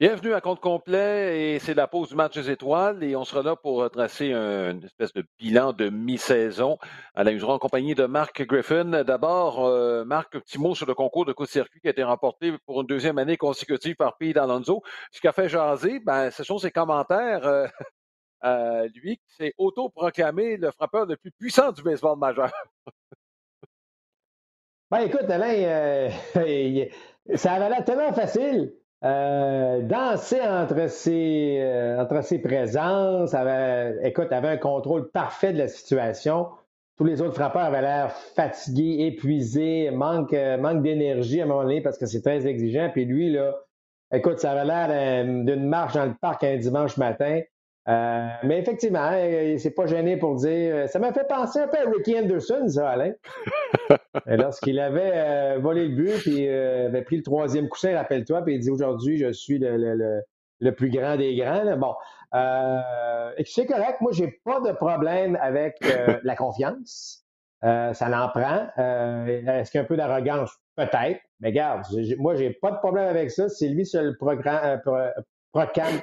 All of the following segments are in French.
Bienvenue à compte complet et c'est la pause du match des étoiles et on sera là pour tracer un, une espèce de bilan de mi-saison. À la en compagnie de Marc Griffin. D'abord, euh, Marc, petit mot sur le concours de coup de circuit qui a été remporté pour une deuxième année consécutive par Pete Alonso. Ce qui a fait jaser, ben, ce sont ses commentaires. Euh, euh, lui qui s'est auto-proclamé le frappeur le plus puissant du baseball majeur. ben écoute, Alain, ça avait l'air tellement facile. Euh, danser entre ses, euh, entre ses présences, avait, écoute, avait un contrôle parfait de la situation. Tous les autres frappeurs avaient l'air fatigués, épuisés, manque, euh, manque d'énergie à un moment donné parce que c'est très exigeant. Puis lui, là, écoute, ça avait l'air d'une marche dans le parc un dimanche matin. Euh, mais effectivement, il s'est pas gêné pour dire. Euh, ça m'a fait penser un peu à Ricky Anderson, ça, Alain. Lorsqu'il avait euh, volé le but, puis avait pris le troisième coussin, rappelle-toi, puis il dit aujourd'hui, je suis le, le, plus grand des grands. Bon. c'est correct. Moi, j'ai pas de problème avec la confiance. ça l'en prend. Est-ce qu'il y a un peu d'arrogance? Peut-être. Mais regarde, moi, j'ai pas de problème avec ça. C'est lui seul programme, proclame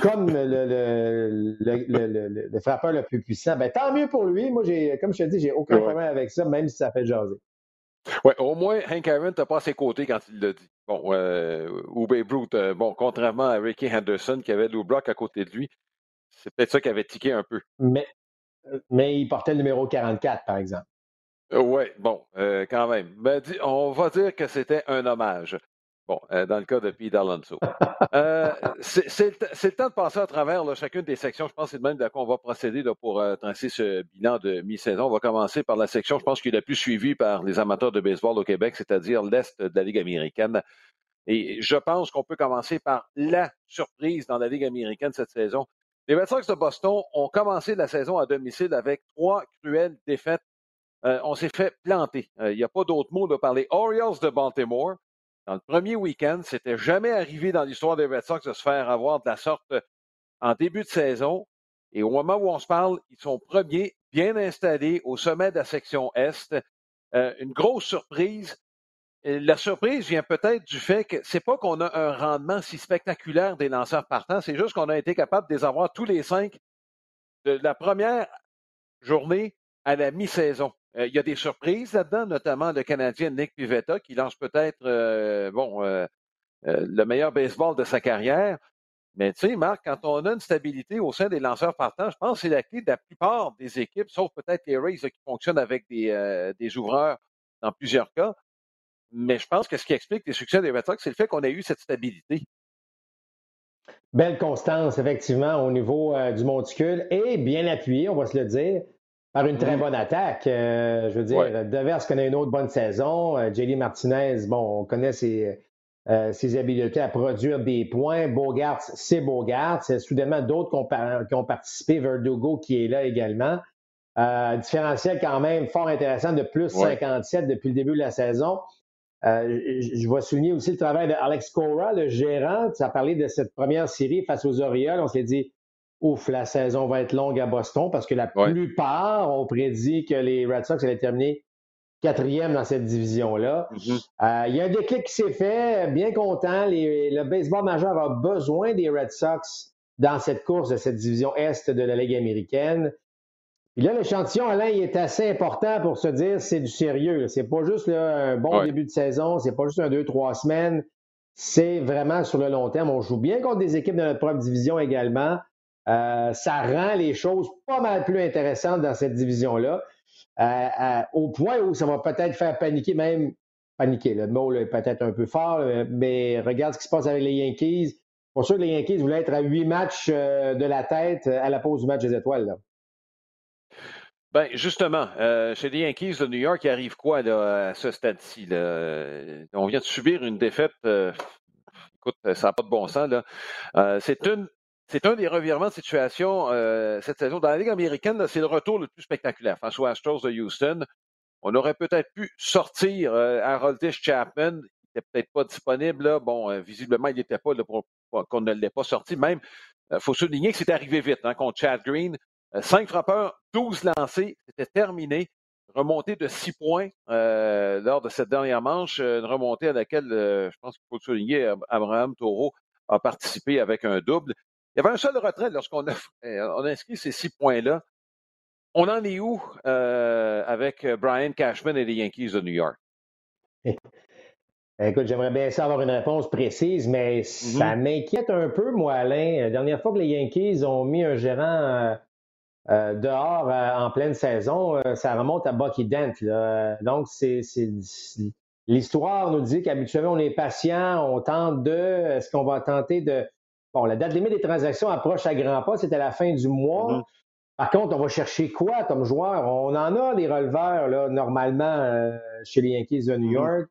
comme le, le, le, frappeur le plus puissant, ben, tant mieux pour lui. Moi, j'ai, comme je te dis, j'ai aucun problème avec ça, même si ça fait jaser. Oui, au moins, Hank Aaron n'a pas à ses côtés quand il l'a dit. Bon, euh, ou Babe Ruth, euh, bon, contrairement à Ricky Henderson qui avait Lou Brock à côté de lui, c'est peut-être ça qui avait tiqué un peu. Mais, mais il portait le numéro 44, par exemple. Euh, oui, bon, quand même. Ben, on va dire que c'était un hommage. Euh, dans le cas de Pete Alonso. Euh, c'est le temps de passer à travers chacune des sections. Je pense que c'est de même qu'on va procéder pour euh, tracer ce bilan de mi-saison. On va commencer par la section, je pense, qui est la plus suivie par les amateurs de baseball au Québec, c'est-à-dire l'Est de la Ligue américaine. Et je pense qu'on peut commencer par la surprise dans la Ligue américaine cette saison. Les Red Sox de Boston ont commencé la saison à domicile avec trois cruelles défaites. on s'est fait planter. Il n'y a pas d'autre mot de parler. Orioles de Baltimore, dans le premier week-end, c'était jamais arrivé dans l'histoire des Red Sox de se faire avoir de la sorte en début de saison. Et au moment où on se parle, ils sont premiers, bien installés au sommet de la section Est. Euh, une grosse surprise. la surprise vient peut-être du fait que c'est pas qu'on a un rendement si spectaculaire des lanceurs partants, c'est juste qu'on a été capable de les avoir tous les cinq de la première journée à la mi-saison. Euh, il y a des surprises là-dedans, notamment le Canadien Nick Pivetta, qui lance peut-être euh, bon euh, le meilleur baseball de sa carrière. Mais tu sais, Marc, quand on a une stabilité au sein des lanceurs partants, je pense que c'est la clé de la plupart des équipes, sauf peut-être les Rays qui fonctionnent avec des, des ouvreurs dans plusieurs cas. Mais je pense que ce qui explique les succès des Red c'est le fait qu'on ait eu cette stabilité. Belle constance, effectivement, au niveau du monticule et bien appuyé, on va se le dire. Par une très bonne attaque. Euh, je veux dire, ouais. Devers connaît une autre bonne saison. Euh, JD Martinez, bon, on connaît ses, euh, ses, habiletés à produire des points. Bogart, c'est Bogart. C'est soudainement d'autres qui, ont participé. Verdugo qui est là également. différentiel quand même fort intéressant de plus 57 depuis le début de la saison. je, vais souligner aussi le travail de Alex Cora, le gérant. Ça a parlé de cette première série face aux Orioles. On s'est dit, ouf, la saison va être longue à Boston parce que la plupart ont prédit que les Red Sox allaient terminer quatrième dans cette division-là. Mm-hmm. Euh, il y a un déclic qui s'est fait, bien content. le baseball majeur a besoin des Red Sox dans cette course de cette division Est de la Ligue américaine. Puis là, l'échantillon, Alain, il est assez important pour se dire c'est du sérieux. C'est pas juste un bon début de saison, c'est pas juste un deux, trois semaines. C'est vraiment sur le long terme. On joue bien contre des équipes de notre propre division également. Euh, ça rend les choses pas mal plus intéressantes dans cette division-là, euh, euh, au point où ça va peut-être faire paniquer même, paniquer, le mot est peut-être un peu fort, mais regarde ce qui se passe avec les Yankees. Pour sûr que les Yankees voulaient être à huit matchs de la tête à la pause du match des étoiles. Là. Ben, justement, chez les Yankees de New York, il arrive quoi là, à ce stade-ci? On vient de subir une défaite. écoute, ça n'a pas de bon sens. Là. c'est une c'est un des revirements de situation euh, cette saison. Dans la Ligue américaine, c'est le retour le plus spectaculaire aux Astros de Houston. On aurait peut-être pu sortir euh, Haroldis Chapman. Il n'était peut-être pas disponible. Là. Bon, euh, visiblement, il n'était pas qu'on ne l'ait pas sorti. Même, il euh, faut souligner que c'est arrivé vite hein, contre Chad Green. cinq frappeurs, 12 lancés. C'était terminé. Remontée de six points lors de cette dernière manche. Une remontée à laquelle, je pense qu'il faut souligner, Abraham Taureau a participé avec un double. Il y avait un seul retrait lorsqu'on a, on a inscrit ces six points-là. On en est où avec Brian Cashman et les Yankees de New York? Écoute, j'aimerais bien ça avoir une réponse précise, mais ça mm-hmm. m'inquiète un peu, moi, Alain. La dernière fois que les Yankees ont mis un gérant euh, euh, dehors euh, en pleine saison, ça remonte à Bucky Dent. Donc, c'est, l'histoire nous dit qu'habituellement, on est patient, on tente de. Est-ce qu'on va tenter de. Bon, la date limite des transactions approche à grands pas, c'était la fin du mois. Mm-hmm. Par contre, on va chercher quoi comme joueur? On en a des releveurs, là, normalement, chez les Yankees de New mm-hmm. York.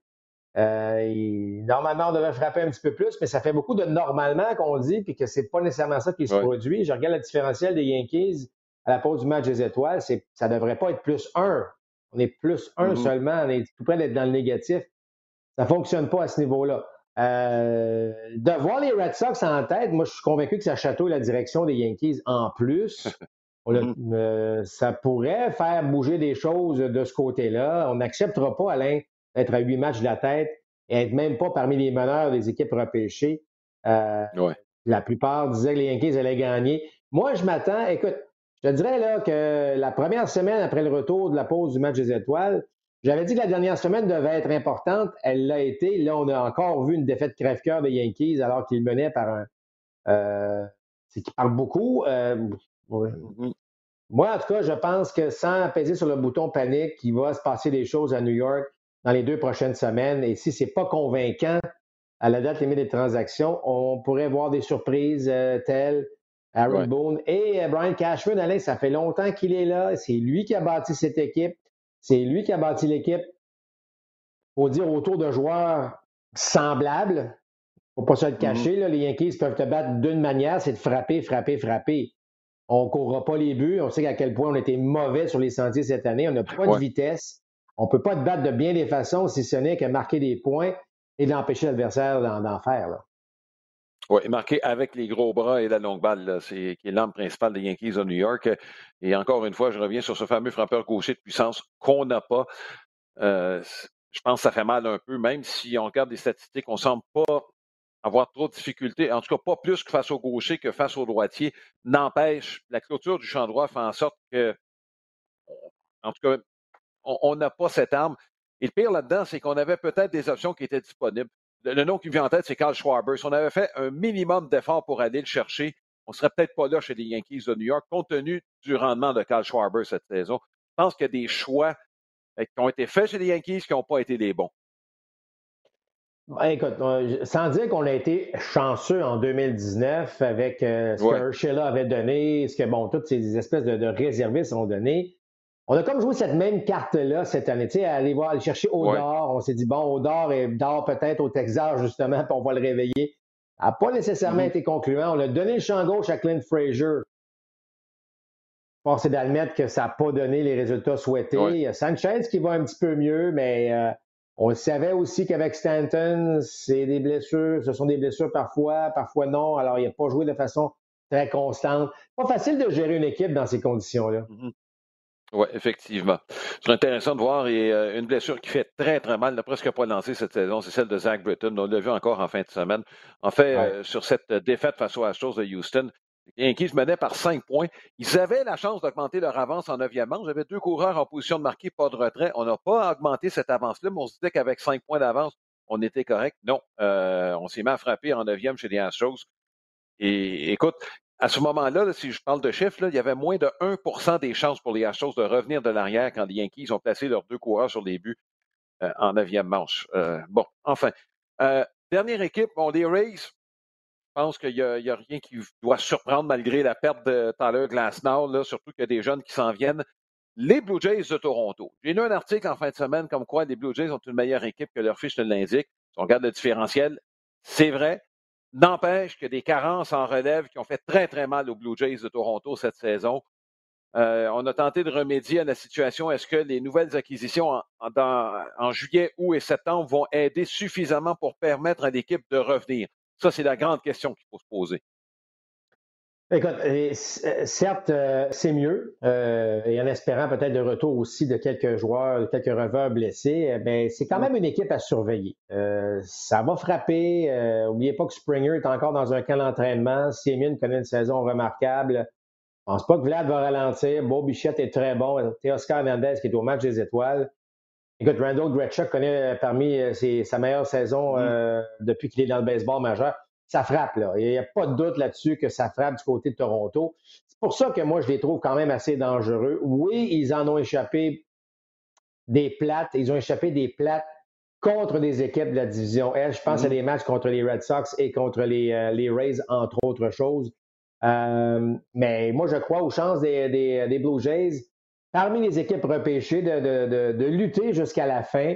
Euh, normalement, on devrait frapper un petit peu plus, mais ça fait beaucoup de normalement qu'on dit, puis que c'est pas nécessairement ça qui se produit. Je regarde le différentiel des Yankees à la pause du match des étoiles, c'est, ça devrait pas être plus un. On est plus un mm-hmm. seulement, on est tout près d'être dans le négatif. Ça fonctionne pas à ce niveau-là. Euh, de voir les Red Sox en tête, moi, je suis convaincu que ça chatouille la direction des Yankees en plus. Mm-hmm. Euh, ça pourrait faire bouger des choses de ce côté-là. On n'acceptera pas, Alain, être à huit matchs de la tête et être même pas parmi les meneurs des équipes repêchées. Euh, la plupart disaient que les Yankees allaient gagner. Moi, je m'attends, écoute, je te dirais là que la première semaine après le retour de la pause du match des étoiles, j'avais dit que la dernière semaine devait être importante. Elle l'a été. Là, on a encore vu une défaite crève-cœur des Yankees alors qu'ils menaient par un. Euh, c'est qui parle beaucoup. Euh, mm-hmm. Moi, en tout cas, je pense que sans apaiser sur le bouton panique, il va se passer des choses à New York dans les deux prochaines semaines. Et si ce n'est pas convaincant à la date limite des transactions, on pourrait voir des surprises euh, telles Aaron Boone et Brian Cashman. Alain, ça fait longtemps qu'il est là. C'est lui qui a bâti cette équipe. C'est lui qui a bâti l'équipe, faut dire, autour de joueurs semblables. Faut pas se le cacher. Mm-hmm. Les Yankees peuvent te battre d'une manière, c'est de frapper, frapper, frapper. On ne courra pas les buts. On sait à quel point on était mauvais sur les sentiers cette année. On n'a pas de vitesse. On ne peut pas te battre de bien des façons si ce n'est que marquer des points et d'empêcher l'adversaire d'en faire. Oui, marquer avec les gros bras et la longue balle, c'est qui est l'arme principale des Yankees de New York. Et encore une fois, je reviens sur ce fameux frappeur gaucher de puissance qu'on n'a pas. Euh, je pense que ça fait mal un peu, même si on regarde les statistiques, on ne semble pas avoir trop de difficultés, en tout cas pas plus que face au gaucher que face au droitier. N'empêche, la clôture du champ droit fait en sorte que, en tout cas, on n'a pas cette arme. Et le pire là-dedans, c'est qu'on avait peut-être des options qui étaient disponibles. Le, nom qui me vient en tête, c'est Carl Schwarber. Si on avait fait un minimum d'efforts pour aller le chercher, on ne serait peut-être pas là chez les Yankees de New York, compte tenu du rendement de Carl Schwarber cette saison. Je pense qu'il y a des choix euh, qui ont été faits chez les Yankees qui n'ont pas été des bons. Ben, écoute, sans dire qu'on a été chanceux en 2019 avec euh, ce que Urshela avait donné, ce que, bon, toutes ces espèces de, de réservistes ont donné, on a comme joué cette même carte-là cette année, tu sais, aller voir, aller chercher Odor. On s'est dit, bon, Odor est dort peut-être au Texas, justement, puis on va le réveiller. n'a pas nécessairement mm-hmm. été concluant. On a donné le champ gauche à Clint Frazier. Force est d'admettre que ça n'a pas donné les résultats souhaités. Il y a Sanchez qui va un petit peu mieux, mais euh, on savait aussi qu'avec Stanton, c'est des blessures, ce sont des blessures parfois, parfois non. Alors, il n'a pas joué de façon très constante. Pas facile de gérer une équipe dans ces conditions-là. Mm-hmm. Oui, effectivement. C'est intéressant de voir. Et euh, une blessure qui fait très, très mal, n'a presque pas lancé cette saison, c'est celle de Zach Britton. On l'a vu encore en fin de semaine. En fait, euh, sur cette défaite face aux Astros de Houston, les Yankees menaient par cinq points. Ils avaient la chance d'augmenter leur avance en neuvième manche. J'avais deux coureurs en position de marquer, pas de retrait. On n'a pas augmenté cette avance-là, mais on se disait qu'avec cinq points d'avance, on était correct. Non, euh, on s'est mis à frapper en neuvième chez les Astros. Et écoute, à ce moment-là, si je parle de chiffres, il y avait moins de 1% des chances pour les Astros de revenir de l'arrière quand les Yankees ont placé leurs deux coureurs sur les buts euh, en neuvième manche. Euh, bon, enfin. Euh, dernière équipe, on les Rays. Je pense qu'il n'y a, rien qui doit surprendre malgré la perte de Tyler Glasnow, là, surtout qu'il y a des jeunes qui s'en viennent. Les Blue Jays de Toronto. J'ai lu un article en fin de semaine comme quoi les Blue Jays ont une meilleure équipe que leur fiche l'indique. Si on regarde le différentiel, c'est vrai. N'empêche que des carences en relève qui ont fait très, très mal aux Blue Jays de Toronto cette saison. Euh, on a tenté de remédier à la situation. Est-ce que les nouvelles acquisitions en, juillet, août et septembre vont aider suffisamment pour permettre à l'équipe de revenir? Ça, c'est la grande question qu'il faut se poser. Écoute, euh, certes, euh, c'est mieux, euh, et en espérant peut-être le retour aussi de quelques joueurs, quelques reveurs blessés, mais c'est quand même une équipe à surveiller. ça va frapper. N'oubliez pas que Springer est encore dans un camp d'entraînement. Simeon connaît une saison remarquable. Je pense pas que Vlad va ralentir. Beau Bichette est très bon. Oscar Hernandez qui est au match des étoiles. Écoute, Randall Gretschuk connaît parmi sa meilleure saison mm. depuis qu'il est dans le baseball majeur ça frappe. Là. Il n'y a pas de doute là-dessus que ça frappe du côté de Toronto. C'est pour ça que moi, je les trouve quand même assez dangereux. Oui, ils en ont échappé des plates. Ils ont échappé des plates contre des équipes de la division L. Je pense à mm-hmm. des matchs contre les Red Sox et contre les, euh, les Rays, entre autres choses. Euh, mais moi, je crois aux chances des, des, Blue Jays, parmi les équipes repêchées, de, de, de lutter jusqu'à la fin.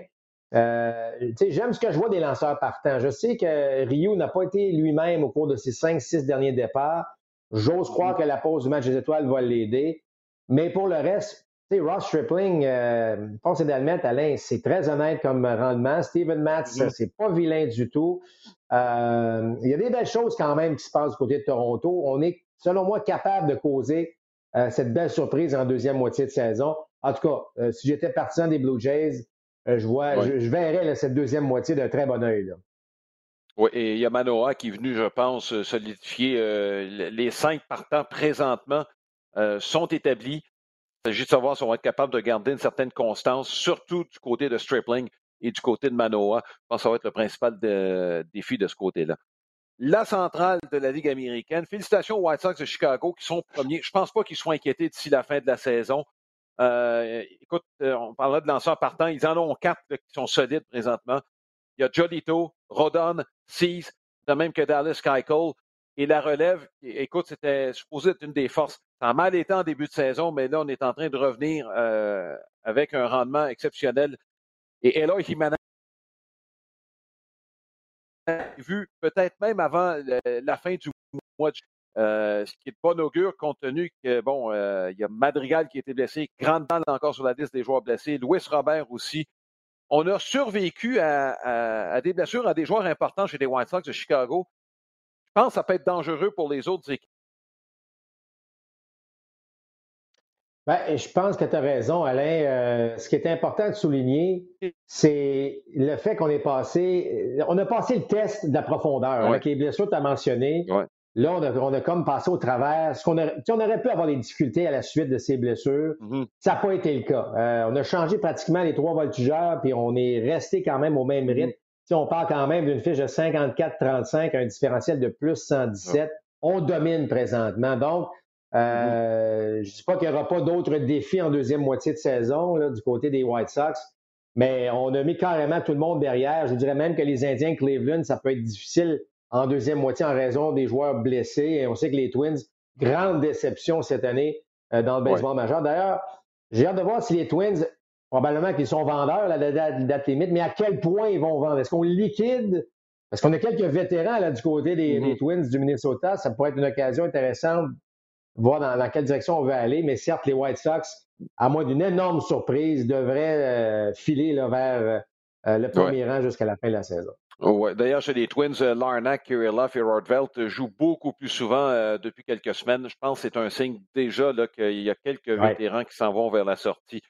Euh, j'aime ce que je vois des lanceurs partants. Je sais que Ryu n'a pas été lui-même au cours de ses cinq, six derniers départs. J'ose croire que la pause du match des étoiles va l'aider. Mais pour le reste, Ross Stripling, euh, pense d'admettre, Alain, c'est très honnête comme rendement. Steven Matz, mm-hmm. c'est pas vilain du tout. Euh, il y a des belles choses quand même qui se passent du côté de Toronto. On est, selon moi, capable de causer euh, cette belle surprise en deuxième moitié de saison. En tout cas, si j'étais partisan des Blue Jays, euh, je, vois, je, verrais cette deuxième moitié d'un très bon œil. Oui, et il y a Manoa qui est venu, je pense, euh, solidifier euh, les cinq partants présentement sont établis. Il s'agit de savoir si on va être capable de garder une certaine constance, surtout du côté de Stripling et du côté de Manoa. Je pense que ça va être le principal défi de ce côté-là. La centrale de la Ligue américaine. Félicitations aux White Sox de Chicago qui sont premiers. Je ne pense pas qu'ils soient inquiétés d'ici la fin de la saison. Euh, écoute, euh, on parlait de lanceurs partants. Ils en ont quatre qui sont solides présentement. Il y a Jolito, Rodon, Seas, de même que Dallas Keuchel. Et la relève, écoute, c'était supposé être une des forces. Ça a mal été en début de saison, mais là, on est en train de revenir euh, avec un rendement exceptionnel. Et Eloy Jimenez, vu peut-être même avant la fin du mois de euh, ce qui est de bon augure compte tenu que, bon, euh, il y a Madrigal qui a été blessé, Grandal encore sur la liste des joueurs blessés, Louis Robert aussi. On a survécu à, des blessures à des joueurs importants chez les White Sox de Chicago. Je pense que ça peut être dangereux pour les autres équipes. Ben, je pense que tu as raison, Alain. Euh, ce qui est important de souligner, c'est le fait qu'on est passé, on a passé le test de la profondeur avec les blessures que tu as mentionnées. Là, on a, comme passé au travers. Ce qu'on on aurait pu avoir des difficultés à la suite de ces blessures. Mm-hmm. Ça n'a pas été le cas. Euh, on a changé pratiquement les trois voltigeurs, puis on est resté quand même au même mm-hmm. rythme. Si on parle quand même d'une fiche de 54-35, un différentiel de plus 117, on domine présentement. Donc, euh, mm-hmm. je ne dis pas qu'il n'y aura pas d'autres défis en deuxième moitié de saison là, du côté des White Sox, mais on a mis carrément tout le monde derrière. Je dirais même que les Indiens Cleveland, ça peut être difficile en deuxième moitié en raison des joueurs blessés. Et on sait que les Twins, grande déception cette année euh, dans le baseball majeur. D'ailleurs, j'ai hâte de voir si les Twins, probablement qu'ils sont vendeurs à la date, limite, mais à quel point ils vont vendre? Est-ce qu'on liquide? Parce qu'on a quelques vétérans là, du côté des, mm-hmm. Twins du Minnesota. Ça pourrait être une occasion intéressante de voir dans, quelle direction on veut aller. Mais certes, les White Sox, à moins d'une énorme surprise, devraient euh, filer vers euh, le premier rang jusqu'à la fin de la saison. Ouais. D'ailleurs, chez les Twins, euh, Larnack, Kirillov et Rodvelt jouent beaucoup plus souvent euh, depuis quelques semaines. Je pense que c'est un signe déjà qu'il y a quelques vétérans qui s'en vont vers la sortie.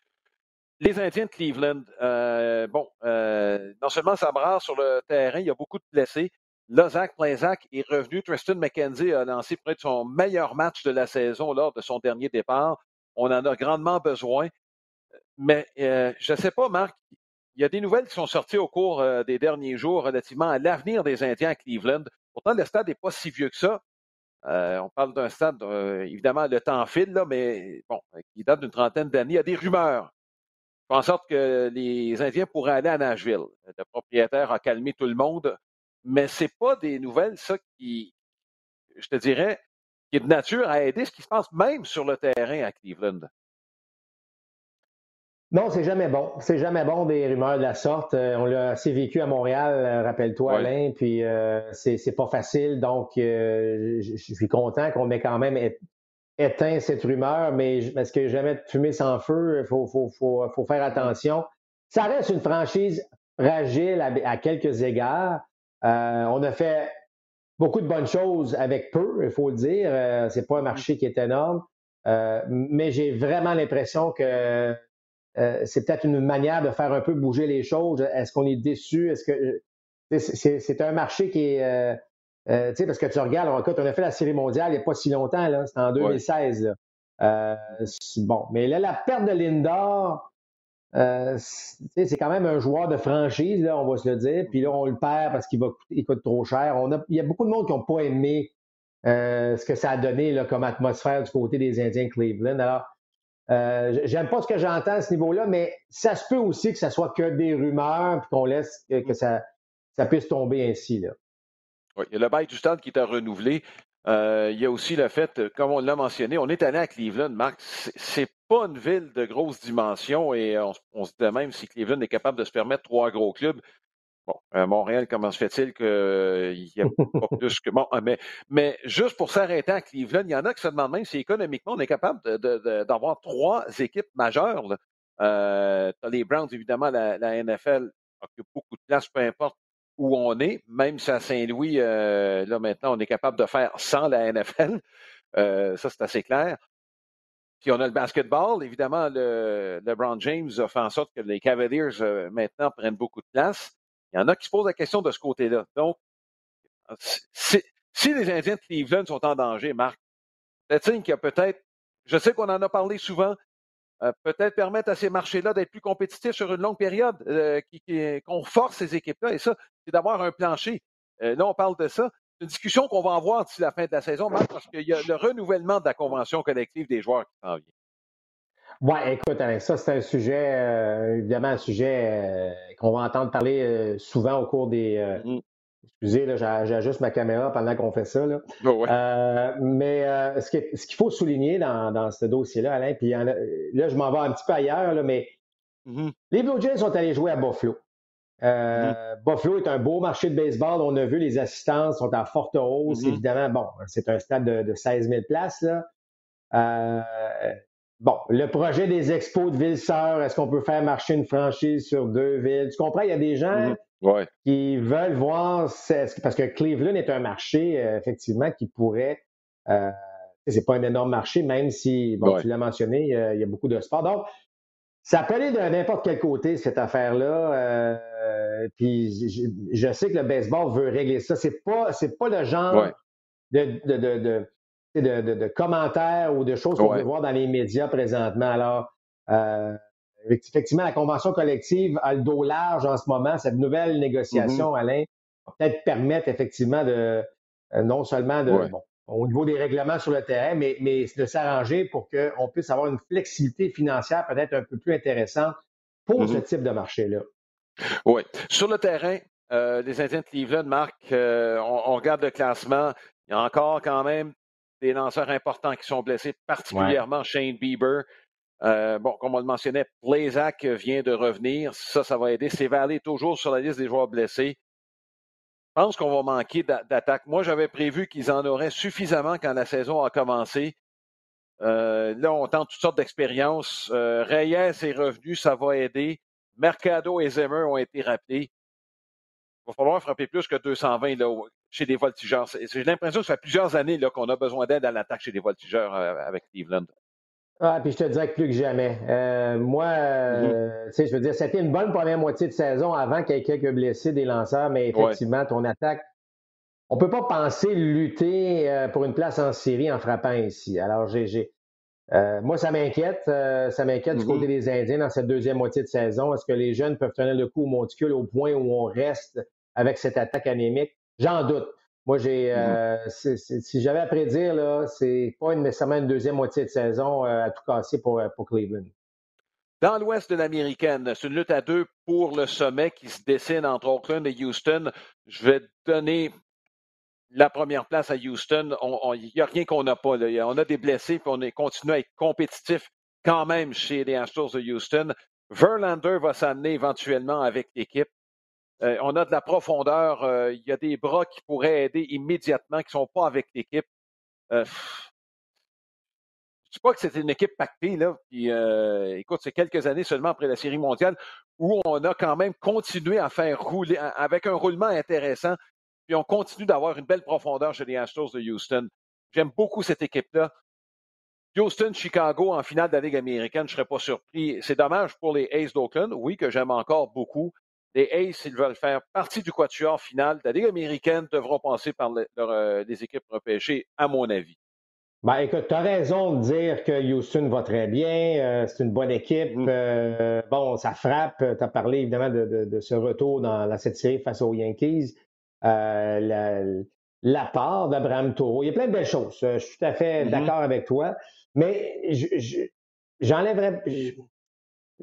Les Indiens de Cleveland, euh, bon, non seulement ça brasse sur le terrain, il y a beaucoup de blessés. Là, Zach Pleinzac est revenu. Tristan McKenzie a lancé peut-être son meilleur match de la saison lors de son dernier départ. On en a grandement besoin. Mais je ne sais pas, Marc, il y a des nouvelles qui sont sorties au cours euh, des derniers jours relativement à l'avenir des Indiens à Cleveland. Pourtant, le stade n'est pas si vieux que ça. Euh, on parle d'un stade, euh, évidemment, le temps file, là, mais bon, qui date d'une trentaine d'années. Il y a des rumeurs en sorte que les Indiens pourraient aller à Nashville. Le propriétaire a calmé tout le monde, mais ce n'est pas des nouvelles, ça, qui, je te dirais, qui est de nature à aider ce qui se passe même sur le terrain à Cleveland. Non, c'est jamais bon. C'est jamais bon des rumeurs de la sorte. Euh, on l'a assez vécu à Montréal, euh, rappelle-toi, Alain, puis euh, c'est pas facile. Donc, je suis content qu'on ait quand même éteint cette rumeur, mais parce que jamais de fumée sans feu, il faut, faut, faut, faut, faire attention. Ça reste une franchise fragile à, quelques égards. on a fait beaucoup de bonnes choses avec peu, il faut le dire. C'est pas un marché qui est énorme. Mais j'ai vraiment l'impression que c'est peut-être une manière de faire un peu bouger les choses. Est-ce qu'on est déçu? Est-ce que c'est un marché qui est euh, tu sais, parce que tu regardes, on, on a fait la série mondiale il n'y a pas si longtemps, là, c'était en 2016. Euh, bon, mais là, la perte de Lindor, euh, c'est quand même un joueur de franchise, là, on va se le dire. Puis là, on le perd parce qu'il il coûte trop cher. On a, il y a beaucoup de monde qui n'ont pas aimé euh, ce que ça a donné là, comme atmosphère du côté des Indiens Cleveland. Alors, euh, j'aime pas ce que j'entends à ce niveau-là, mais ça se peut aussi que ça soit que des rumeurs, puis qu'on laisse que, ça, puisse tomber ainsi. Là. Oui, il y a le bail du stade qui est à renouveler. Euh, il y a aussi le fait, euh, comme on l'a mentionné, on est allé à Cleveland, Marc. C'est pas une ville de grosse dimension et on, se dit même si Cleveland est capable de se permettre trois gros clubs. Bon, à Montréal, comment se fait-il qu'il n'y a pas plus que. Bon, mais, mais juste pour s'arrêter à Cleveland, il y en a qui se demandent même si économiquement on est capable d'avoir trois équipes majeures. Euh, les Browns, évidemment, la, la NFL occupe beaucoup de place, peu importe où on est, même si à Saint-Louis, euh, là maintenant, on est capable de faire sans la NFL. Euh, ça, c'est assez clair. Puis on a le basketball. Évidemment, le, LeBron James a fait en sorte que les Cavaliers euh, maintenant prennent beaucoup de place. Il y en a qui se posent la question de ce côté-là. Donc, si, les Indiens de Cleveland sont en danger, Marc, c'est signe qu'il y a peut-être, je sais qu'on en a parlé souvent, euh, peut-être permettre à ces marchés-là d'être plus compétitifs sur une longue période, euh, qu'on force ces équipes-là. Et ça, c'est d'avoir un plancher. Euh, là, on parle de ça. C'est une discussion qu'on va avoir d'ici la fin de la saison, parce qu'il y a le renouvellement de la convention collective des joueurs qui s'en vient. Oui, écoute, ça, c'est un sujet, évidemment, un sujet qu'on va entendre parler souvent au cours des, mm-hmm. Excusez, j'ajuste ma caméra pendant qu'on fait ça. Là. Oh, euh, mais euh, ce qu'il faut souligner dans, ce dossier-là, Alain, puis là, je m'en vais un petit peu ailleurs, là, mais mm-hmm. les Blue Jays sont allés jouer à Buffalo. Euh, mm-hmm. Buffalo est un beau marché de baseball. On a vu les assistances sont en forte hausse. Mm-hmm. Évidemment, bon, c'est un stade de, 16 000 places. Là. Bon, le projet des expos de Ville-Sœur, est-ce qu'on peut faire marcher une franchise sur deux villes? Tu comprends? Il y a des gens qui veulent voir, parce que Cleveland est un marché, euh, effectivement, qui pourrait, euh, c'est pas un énorme marché, même si, bon, tu l'as mentionné, il y a beaucoup de sport. Donc, ça peut aller de n'importe quel côté, cette affaire-là. Euh, puis je, sais que le baseball veut régler ça. C'est pas, c'est pas le genre de, de, de, de, de, commentaires ou de choses qu'on peut voir dans les médias présentement. Alors, euh, effectivement, la convention collective a le dos large en ce moment. Cette nouvelle négociation, mm-hmm. Alain, va peut-être permettre effectivement de euh, non seulement de bon, au niveau des règlements sur le terrain, mais, mais de s'arranger pour qu'on puisse avoir une flexibilité financière peut-être un peu plus intéressante pour ce mm-hmm. type de marché-là. Oui. Sur le terrain, euh, les Indiens de Cleveland, Marc, euh, on, regarde le classement. Il y a encore quand même des lanceurs importants qui sont blessés, particulièrement Shane Bieber. Euh, bon, comme on le mentionnait, Blazak vient de revenir. Ça, ça va aider. C'est Valley toujours sur la liste des joueurs blessés. Je pense qu'on va manquer d'attaque. Moi, j'avais prévu qu'ils en auraient suffisamment quand la saison a commencé. Euh, là, on tente toutes sortes d'expériences. Euh, Reyes est revenu, ça va aider. Mercado et Zimmer ont été rappelés. Il va falloir frapper plus que 220 là, chez les voltigeurs. J'ai l'impression que ça fait plusieurs années qu'on a besoin d'aide à l'attaque chez les voltigeurs avec Cleveland. Ah, puis je te dirais que plus que jamais. Euh, moi, euh, tu sais, je veux dire, c'était une bonne première moitié de saison avant qu'il y ait quelques blessés des lanceurs, mais effectivement, ton attaque, on peut pas penser lutter euh, pour une place en série en frappant ici. Alors, j'ai, moi, ça m'inquiète. ça m'inquiète du côté mm-hmm. des Indiens dans cette deuxième moitié de saison. Est-ce que les jeunes peuvent tenir le coup au monticule au point où on reste avec cette attaque anémique? J'en doute. Moi, j'ai, euh, si j'avais à prédire, là, c'est pas nécessairement une deuxième moitié de saison euh, à tout casser pour, euh, pour Cleveland. Dans l'ouest de l'américaine, c'est une lutte à deux pour le sommet qui se dessine entre Oakland et Houston. Je vais donner la première place à Houston. Il n'y a rien qu'on n'a pas. Là. On a des blessés, puis on est, continue à être compétitif quand même chez les Astros de Houston. Verlander va s'amener éventuellement avec l'équipe. Euh, on a de la profondeur. Euh, il y a des bras qui pourraient aider immédiatement, qui ne sont pas avec l'équipe. Euh, je ne sais pas que c'était une équipe pactée, là. Écoute, c'est quelques années seulement après la Série mondiale où on a quand même continué à faire rouler avec un roulement intéressant. puis on continue d'avoir une belle profondeur chez les Astros de Houston. J'aime beaucoup cette équipe-là. Houston, Chicago en finale de la Ligue américaine, je ne serais pas surpris. C'est dommage pour les Aces d'Oakland, oui, que j'aime encore beaucoup. Les Aces, s'ils veulent faire partie du quatuor final de la Ligue américaine, devront passer par les euh, équipes repêchées, à mon avis. Ben, écoute, tu as raison de dire que Houston va très bien, euh, c'est une bonne équipe. Mm. Euh, bon, ça frappe. Tu as parlé évidemment de, ce retour dans, cette série face aux Yankees. Euh, la, part d'Abraham Taureau. Il y a plein de belles choses. Je suis tout à fait mm-hmm. d'accord avec toi. Mais j'enlèverais. Je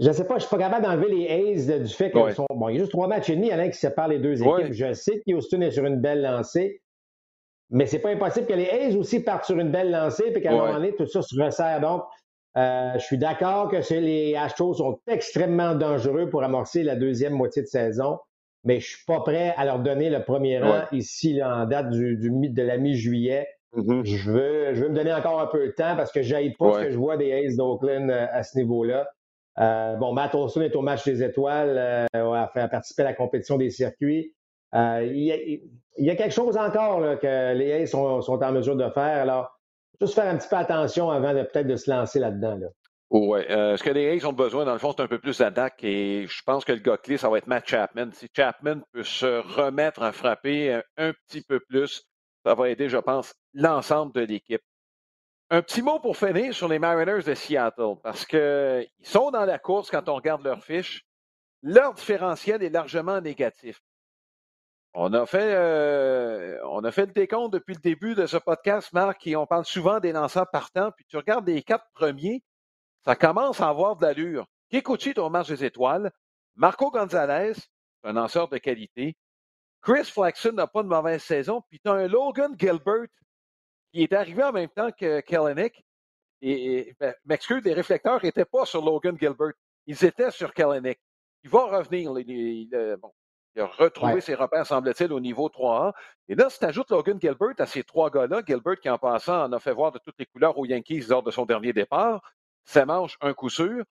ne sais pas, je ne suis pas capable d'enlever les A's du fait qu'ils sont. Bon, il y a juste trois matchs et demi, Alain, qui séparent les deux équipes. Je sais que Houston est sur une belle lancée. Mais c'est pas impossible que les A's aussi partent sur une belle lancée puis qu'à un moment donné, tout ça se resserre. Donc, euh, je suis d'accord que les Astros sont extrêmement dangereux pour amorcer la deuxième moitié de saison, mais je suis pas prêt à leur donner le premier rang ici en date du, de la mi-juillet. Mm-hmm. Je veux je veux me donner encore un peu de temps parce que j'aille pas ce que je vois des A's d'Oakland euh, à ce niveau-là. Euh, bon, Matt Olson est au match des étoiles, euh, a fait participer à la compétition des circuits. Euh, il, y a, quelque chose encore que les A's sont, en mesure de faire. Alors, juste faire un petit peu attention avant de peut-être de se lancer là-dedans. Oui. Ce que les A's ont besoin, dans le fond, c'est un peu plus d'attaque et je pense que le gars ça va être Matt Chapman. Si Chapman peut se remettre à frapper un petit peu plus, ça va aider, je pense, l'ensemble de l'équipe. Un petit mot pour finir sur les Mariners de Seattle, parce qu'ils sont dans la course quand on regarde leur fiche. Leur différentiel est largement négatif. On a fait, euh, on a fait le décompte depuis le début de ce podcast, Marc, et on parle souvent des lanceurs partants. Puis tu regardes les quatre premiers, ça commence à avoir de l'allure. Kikuchi au match des étoiles, Marco Gonzalez, un lanceur de qualité. Chris Flaxon n'a pas de mauvaise saison. Puis tu as un Logan Gilbert qui est arrivé en même temps que Kellenick. Et, ben, m'excuse, les réflecteurs n'étaient pas sur Logan Gilbert. Ils étaient sur Kellenick. Il va revenir. bon, il a retrouvé ses repères, semble-t-il, au niveau 3A. Et là, si tu ajoutes Logan Gilbert à ces trois gars-là, Gilbert qui, en passant, en a fait voir de toutes les couleurs aux Yankees lors de son dernier départ, ça mange un coup sûr.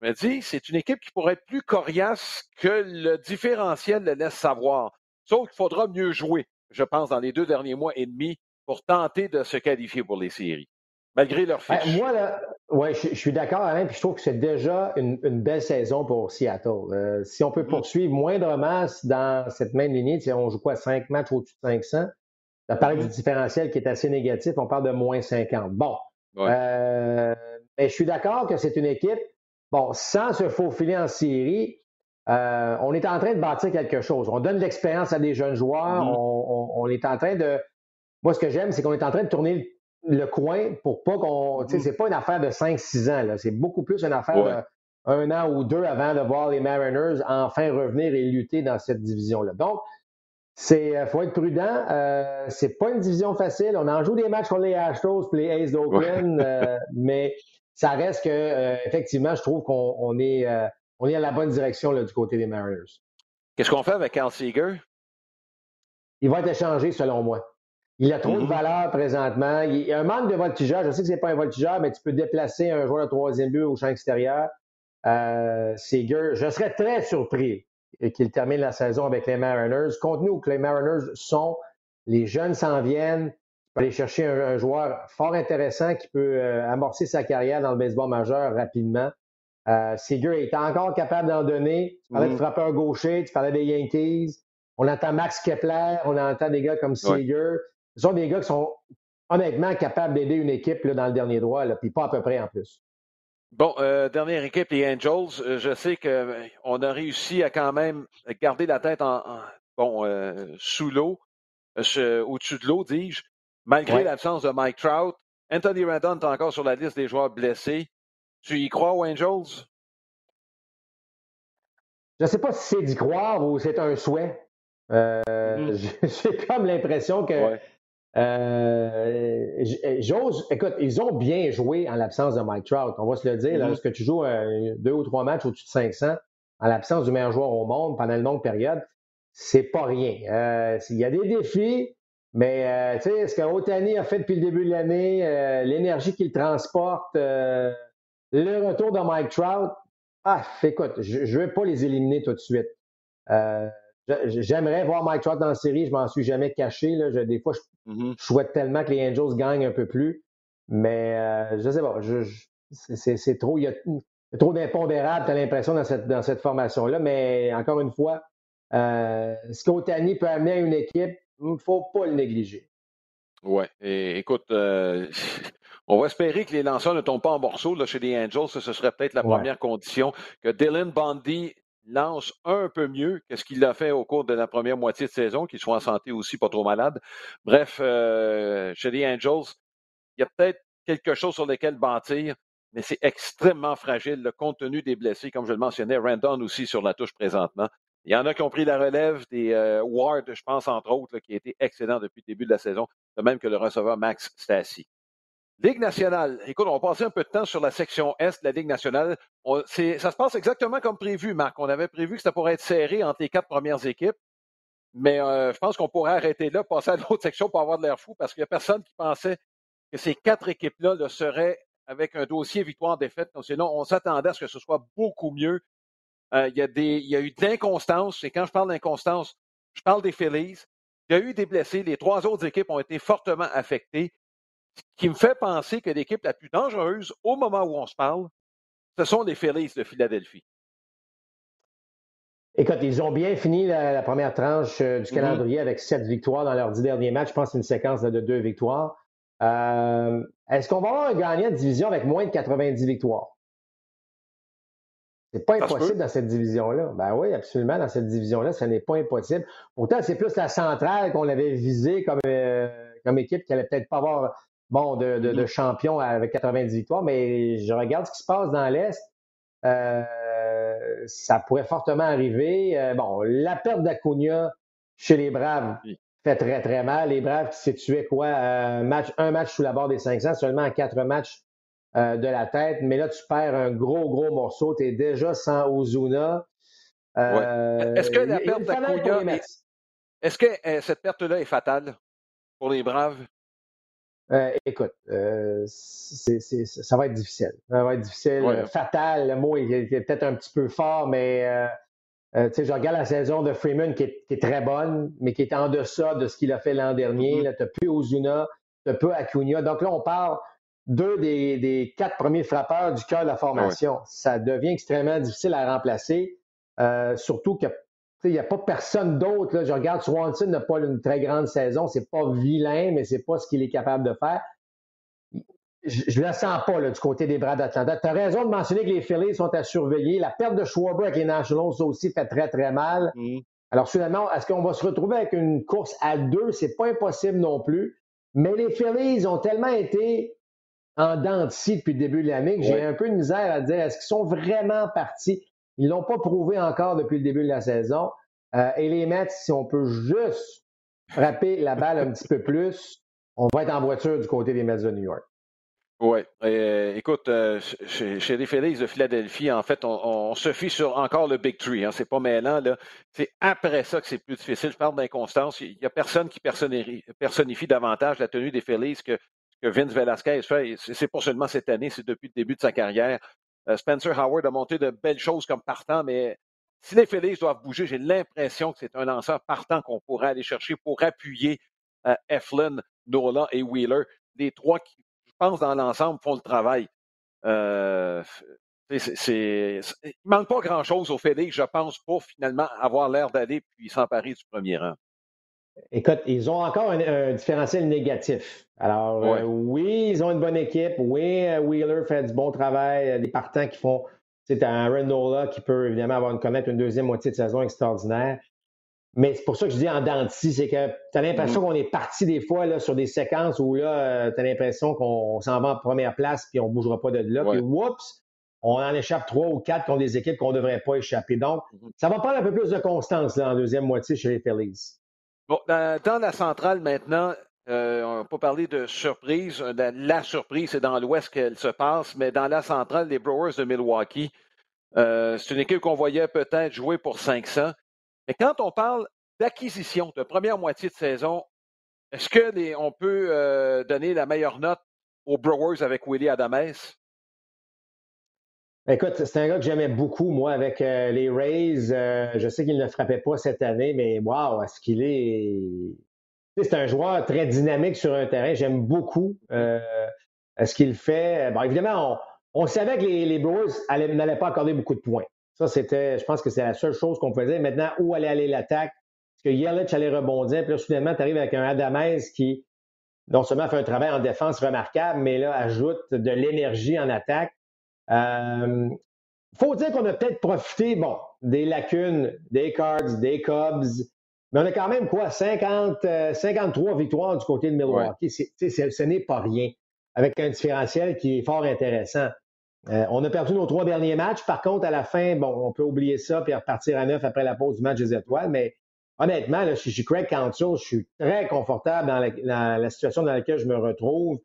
Je me dis, c'est une équipe qui pourrait être plus coriace que le différentiel le laisse savoir. Sauf qu'il faudra mieux jouer, je pense, dans les deux derniers mois et demi pour tenter de se qualifier pour les séries malgré leur ben, fiche. moi, là, ouais, je, suis d'accord, Alain, puis je trouve que c'est déjà une, belle saison pour Seattle. Euh, si on peut mm-hmm. poursuivre moindrement dans cette même lignée, on joue quoi, cinq matchs au-dessus de 500? Ça parle du mm-hmm. différentiel qui est assez négatif, on parle de moins 50. Bon. Euh, mais je suis d'accord que c'est une équipe, bon, sans se faufiler en série, euh, on est en train de bâtir quelque chose. On donne de l'expérience à des jeunes joueurs. On, on, est en train de. Moi, ce que j'aime, c'est qu'on est en train de tourner le coin pour pas qu'on. Tu sais, mm-hmm. c'est pas une affaire de 5-6 ans, là. C'est beaucoup plus une affaire d'un an ou deux avant de voir les Mariners enfin revenir et lutter dans cette division-là. Donc, c'est euh, faut être prudent. Euh, c'est pas une division facile. On en joue des matchs contre les Astros et les Aces d'Oakland, euh, mais ça reste que euh, effectivement, je trouve qu'on est on est à la bonne direction là, du côté des Mariners. Qu'est-ce qu'on fait avec Carl Seager? Il va être échangé selon moi. Il a trop de mm-hmm. valeur présentement. Il y a un manque de voltigeur. Je sais que ce n'est pas un voltigeur, mais tu peux déplacer un joueur de troisième but au champ extérieur. Euh, je serais très surpris qu'il termine la saison avec les Mariners. Compte nous que les Mariners sont, les jeunes s'en viennent. Tu peux aller chercher un, joueur fort intéressant qui peut euh, amorcer sa carrière dans le baseball majeur rapidement. Euh, Seager est encore capable d'en donner. Tu parlais de mm-hmm. frappeur gaucher, tu parlais des Yankees. On entend Max Kepler, on entend des gars comme Seager. Ce sont des gars qui sont honnêtement capables d'aider une équipe dans le dernier droit, puis pas à peu près en plus. Bon, euh, dernière équipe, les Angels. Euh, je sais qu'on euh, a réussi à quand même garder la tête en, bon, sous l'eau, au-dessus de l'eau, dis-je, malgré l'absence de Mike Trout. Anthony Rendon est encore sur la liste des joueurs blessés. Tu y crois aux Angels? Je ne sais pas si c'est d'y croire ou c'est un souhait. Mm-hmm. J'ai comme l'impression que euh, j'ose, écoute, ils ont bien joué en l'absence de Mike Trout. On va se le dire, mm-hmm. lorsque tu joues deux ou trois matchs au-dessus de 500, en l'absence du meilleur joueur au monde pendant une longue période, c'est pas rien. Euh, il y a des défis, mais euh, tu sais, ce que Otani a fait depuis le début de l'année, l'énergie qu'il transporte, le retour de Mike Trout, ah, écoute, je ne vais pas les éliminer tout de suite. J'aimerais voir Mike Trout dans la série. Je m'en suis jamais caché. Là. des fois, mm-hmm. je, souhaite tellement que les Angels gagnent un peu plus. Mais euh, je sais pas. c'est trop. Il y a, trop d'impondérables, tu as l'impression, dans cette, dans cette formation-là. Mais encore une fois, euh, ce qu'Otani peut amener à une équipe, il ne faut pas le négliger. Oui. Écoute, euh, on va espérer que les lanceurs ne tombent pas en morceaux là, chez les Angels. Ce serait peut-être la première condition. Que Dylan Bundy lance un peu mieux que ce qu'il a fait au cours de la première moitié de saison, qu'il soit en santé aussi, pas trop malade. Bref, euh, chez les Angels, il y a peut-être quelque chose sur lequel bâtir, mais c'est extrêmement fragile, le compte tenu des blessés, comme je le mentionnais, Randon aussi sur la touche présentement. Il y en a qui ont pris la relève, des euh, Ward, je pense, entre autres, qui a été excellent depuis le début de la saison, de même que le receveur Max Stassi. Ligue nationale. Écoute, on va passer un peu de temps sur la section Est de la Ligue nationale. ça se passe exactement comme prévu, Marc. On avait prévu que ça pourrait être serré entre les quatre premières équipes. Mais euh, je pense qu'on pourrait arrêter là, passer à l'autre section pour avoir de l'air fou, parce qu'il n'y a personne qui pensait que ces quatre équipes-là le seraient avec un dossier victoire-défaite. Sinon, on s'attendait à ce que ce soit beaucoup mieux euh, il, y a y a eu de l'inconstance, et quand je parle d'inconstance, je parle des Phillies. Il y a eu des blessés. Les trois autres équipes ont été fortement affectées, ce qui me fait penser que l'équipe la plus dangereuse au moment où on se parle, ce sont les Phillies de Philadelphie. Écoute, ils ont bien fini la, première tranche euh, du mm-hmm. calendrier avec sept victoires dans leurs dix derniers matchs. Je pense que c'est une séquence de deux victoires. Euh, est-ce qu'on va avoir un gagnant de division avec moins de 90 victoires? C'est pas impossible dans cette division-là. Ben oui, absolument, dans cette division-là, ce n'est pas impossible. Pourtant, c'est plus la centrale qu'on avait visée comme, euh, comme équipe qui allait peut-être pas avoir bon, de, de, champion avec 90 victoires, mais je regarde ce qui se passe dans l'Est. Euh, ça pourrait fortement arriver. Euh, bon, la perte d'Acuna chez les Braves fait très, très mal. Les Braves qui situaient quoi? match, un match sous la barre des 500, seulement en quatre matchs euh, de la tête, mais là, tu perds un gros, gros morceau. Tu es déjà sans Ozuna. Est-ce que la perte d'Acuna. Est-ce que cette perte-là est fatale pour les Braves? Écoute, ça va être difficile. Ça va être difficile. Fatal, le mot est, peut-être un petit peu fort, mais je regarde la saison de Freeman qui est, très bonne, mais qui est en deçà de ce qu'il a fait l'an dernier. Mm-hmm. Tu n'as plus Ozuna, tu n'as plus Acuna. Donc là, on parle deux des, quatre premiers frappeurs du cœur de la formation. Ça devient extrêmement difficile à remplacer, euh, surtout qu'il n'y a pas personne d'autre. Je regarde Swanson n'a pas une très grande saison. C'est pas vilain, mais c'est pas ce qu'il est capable de faire. Je ne le sens pas du côté des bras d'Atlanta. Tu as raison de mentionner que les Phillies sont à surveiller. La perte de Schwarber avec les Nationals aussi fait très, très mal. Mm. Alors, finalement, est-ce qu'on va se retrouver avec une course à deux? C'est pas impossible non plus. Mais les Phillies ont tellement été en dents depuis le début de l'année que j'ai un peu de misère à dire est-ce qu'ils sont vraiment partis? Ils ne l'ont pas prouvé encore depuis le début de la saison. Euh, et les Mets, si on peut juste frapper la balle un petit peu plus, on va être en voiture du côté des Mets de New York. Oui. Euh, écoute, chez, les Phillies de Philadelphie, en fait, on, se fie sur encore le Big Tree. Hein, c'est pas maintenant. Là. C'est après ça que c'est plus difficile. Je parle d'inconstance. Il n'y a personne qui personnifie davantage la tenue des Phillies que que Vince Velasquez fait. C'est pas seulement cette année, c'est depuis le début de sa carrière. Euh, Spencer Howard a monté de belles choses comme partant, mais si les Phillies doivent bouger, j'ai l'impression que c'est un lanceur partant qu'on pourrait aller chercher pour appuyer euh, Eflin, Nola et Wheeler. Les trois qui, je pense, dans l'ensemble, font le travail. Euh, il manque pas grand-chose aux Phillies, je pense, pour finalement avoir l'air d'aller puis s'emparer du premier rang. Écoute, ils ont encore un, différentiel négatif. Alors, euh, oui, ils ont une bonne équipe. Oui, euh, Wheeler fait du bon travail. Des partants qui font. C'est un Renola qui peut évidemment avoir une connaître une deuxième moitié de saison extraordinaire. Mais c'est pour ça que je dis en dents c'est que tu as l'impression mm-hmm. qu'on est parti des fois là, sur des séquences où là, euh, tu as l'impression qu'on s'en va en première place puis on ne bougera pas de là. Puis, oups, on en échappe trois ou quatre contre des équipes qu'on ne devrait pas échapper. Donc, mm-hmm. ça va prendre un peu plus de constance là, en deuxième moitié chez les Phillies. Bon, dans, la centrale maintenant, euh, on va pas parler de surprise. Euh, la, surprise, c'est dans l'Ouest qu'elle se passe, mais dans la centrale, les Brewers de Milwaukee, euh, c'est une équipe qu'on voyait peut-être jouer pour 500. Mais quand on parle d'acquisition de première moitié de saison, est-ce qu'on peut donner la meilleure note aux Brewers avec Willie Adamès? Écoute, c'est un gars que j'aimais beaucoup, moi, avec euh, les Rays. Euh, je sais qu'il ne frappait pas cette année, mais wow, est-ce qu'il est. C'est un joueur très dynamique sur un terrain. J'aime beaucoup euh, ce qu'il fait. Bon, évidemment, on, savait que les, les n'allaient pas accorder beaucoup de points. Ça, c'était, je pense que c'est la seule chose qu'on faisait. Maintenant, où allait aller l'attaque? Est-ce que Yelich allait rebondir? Puis là, soudainement, tu arrives avec un Adamez qui, non seulement fait un travail en défense remarquable, mais là, ajoute de l'énergie en attaque. Il euh, faut dire qu'on a peut-être profité, bon, des lacunes des Cards, des Cubs, mais on a quand même quoi, 50, 53 euh, victoires du côté de Milwaukee. ce n'est pas rien, avec un différentiel qui est fort intéressant. Euh, on a perdu nos trois derniers matchs. Par contre, à la fin, bon, on peut oublier ça puis repartir à neuf après la pause du match des étoiles. Mais honnêtement, là, je suis Craig Council, je suis très confortable dans la, situation dans laquelle je me retrouve.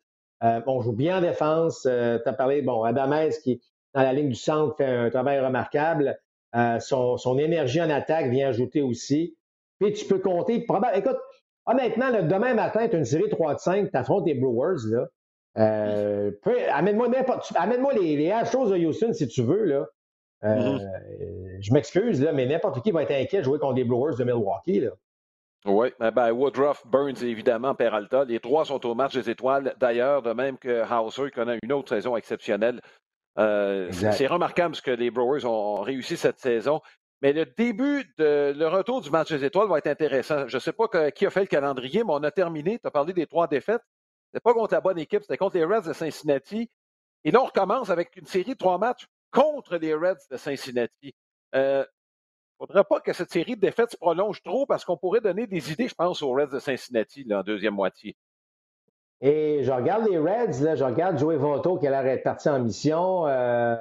Euh, on joue bien en défense. Euh, tu as parlé, bon, Adamès qui, dans la ligne du centre, fait un travail remarquable. Euh, son, énergie en attaque vient ajouter aussi. Puis tu peux compter, probablement, écoute, honnêtement, le demain matin, tu as une série 3 de 5, tu affrontes les Brewers, là. amène-moi amène les, les Astros de Houston si tu veux, là. Mm-hmm. Je m'excuse, là, mais n'importe qui va être inquiet de jouer contre les Brewers de Milwaukee, là. Oui, eh ben, Woodruff, Burns et évidemment Peralta. Les trois sont au match des étoiles. D'ailleurs, de même que Hauser connaît une autre saison exceptionnelle. Euh, c'est remarquable ce que les Brewers ont réussi cette saison. Mais le début de le retour du match des étoiles va être intéressant. Je ne sais pas qui a fait le calendrier, mais on a terminé. Tu as parlé des trois défaites. C'était pas contre la bonne équipe, c'était contre les Reds de Cincinnati. Et là, on recommence avec une série de trois matchs contre les Reds de Cincinnati. Euh, ne faudrait pas que cette série de défaites se prolonge trop parce qu'on pourrait donner des idées, je pense, aux Reds de Cincinnati en deuxième moitié. Et je regarde les Reds, là, je regarde Joey Votto qui a l'air d'être parti en mission. Euh,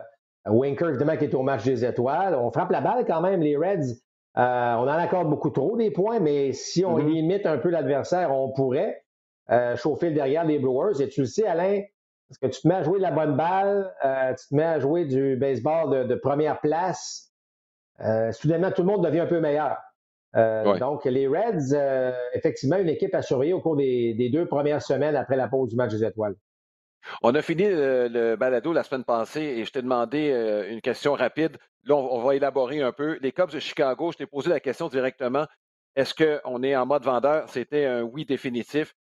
Winker, évidemment, qui est au match des étoiles. On frappe la balle quand même, les Reds. Euh, on en accorde beaucoup trop des points, mais si on mm-hmm. limite un peu l'adversaire, on pourrait euh, chauffer derrière les Brewers. Et tu le sais, Alain, parce que tu te mets à jouer de la bonne balle, tu te mets à jouer du baseball de première place. Euh, soudainement, tout le monde devient un peu meilleur. Euh, donc, les Reds, euh, effectivement, une équipe à surveiller au cours des, deux premières semaines après la pause du match des étoiles. On a fini le, balado la semaine passée et je t'ai demandé une question rapide. Là, on, va élaborer un peu. Les Cubs de Chicago, je t'ai posé la question directement. Est-ce qu'on est en mode vendeur? C'était un oui définitif.